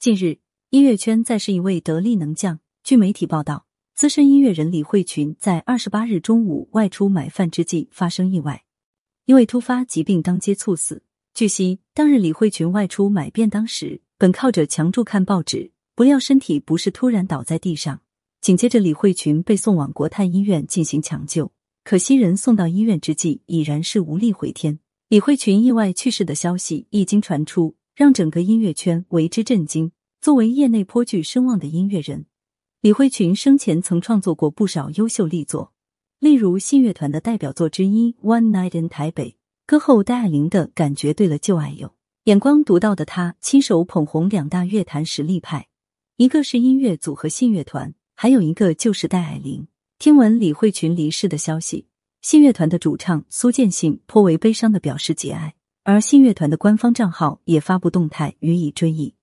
近日，音乐圈再是一位得力能将。据媒体报道，资深音乐人李慧群在二十八日中午外出买饭之际发生意外，因为突发疾病当街猝死。据悉，当日李慧群外出买便当时，本靠着墙柱看报纸，不料身体不适，突然倒在地上。紧接着，李慧群被送往国泰医院进行抢救，可惜人送到医院之际已然是无力回天。李慧群意外去世的消息一经传出。让整个音乐圈为之震惊。作为业内颇具声望的音乐人，李慧群生前曾创作过不少优秀力作，例如信乐团的代表作之一《One Night in 台北》，歌后戴爱玲的《感觉对了就爱有》。眼光独到的他，亲手捧红两大乐坛实力派，一个是音乐组合信乐团，还有一个就是戴爱玲。听闻李慧群离世的消息，信乐团的主唱苏建信颇为悲伤的表示节哀。而信乐团的官方账号也发布动态予以追忆，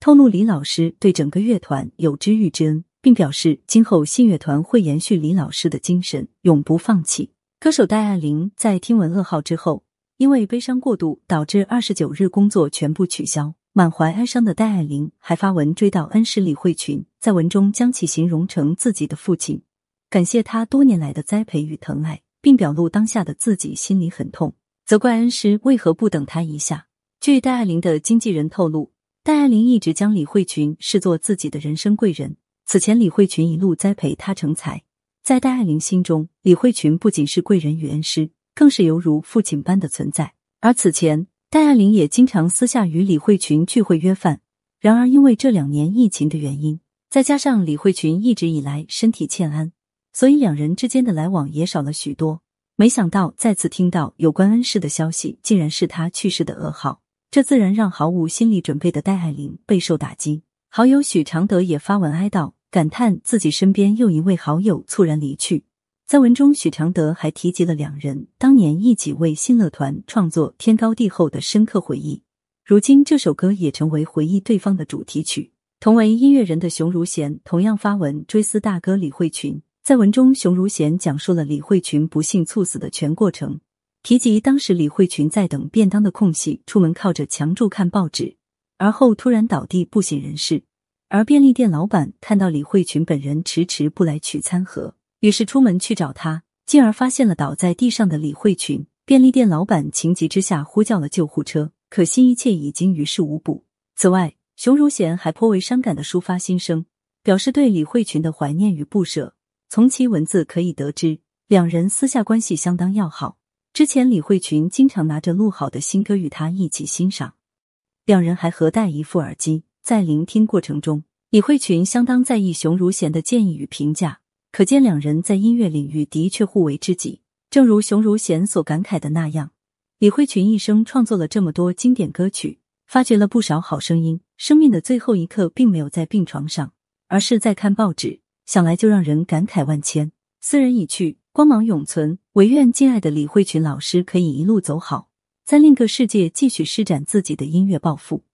透露李老师对整个乐团有知遇之恩，并表示今后信乐团会延续李老师的精神，永不放弃。歌手戴爱玲在听闻噩耗之后，因为悲伤过度，导致二十九日工作全部取消。满怀哀伤的戴爱玲还发文追悼恩师李慧群，在文中将其形容成自己的父亲，感谢他多年来的栽培与疼爱，并表露当下的自己心里很痛。责怪恩师为何不等他一下？据戴爱玲的经纪人透露，戴爱玲一直将李慧群视作自己的人生贵人。此前，李慧群一路栽培他成才，在戴爱玲心中，李慧群不仅是贵人与恩师，更是犹如父亲般的存在。而此前，戴爱玲也经常私下与李慧群聚会约饭。然而，因为这两年疫情的原因，再加上李慧群一直以来身体欠安，所以两人之间的来往也少了许多。没想到再次听到有关恩师的消息，竟然是他去世的噩耗，这自然让毫无心理准备的戴爱玲备受打击。好友许常德也发文哀悼，感叹自己身边又一位好友猝然离去。在文中，许常德还提及了两人当年一起为新乐团创作《天高地厚》的深刻回忆。如今，这首歌也成为回忆对方的主题曲。同为音乐人的熊如贤同样发文追思大哥李慧群。在文中，熊如贤讲述了李慧群不幸猝死的全过程，提及当时李慧群在等便当的空隙出门靠着墙柱看报纸，而后突然倒地不省人事。而便利店老板看到李慧群本人迟迟不来取餐盒，于是出门去找他，进而发现了倒在地上的李慧群。便利店老板情急之下呼叫了救护车，可惜一切已经于事无补。此外，熊如贤还颇为伤感的抒发心声，表示对李慧群的怀念与不舍。从其文字可以得知，两人私下关系相当要好。之前李慧群经常拿着录好的新歌与他一起欣赏，两人还合戴一副耳机，在聆听过程中，李慧群相当在意熊如贤的建议与评价，可见两人在音乐领域的确互为知己。正如熊如贤所感慨的那样，李慧群一生创作了这么多经典歌曲，发掘了不少好声音，生命的最后一刻并没有在病床上，而是在看报纸。想来就让人感慨万千。斯人已去，光芒永存。唯愿敬爱的李慧群老师可以一路走好，在另一个世界继续施展自己的音乐抱负。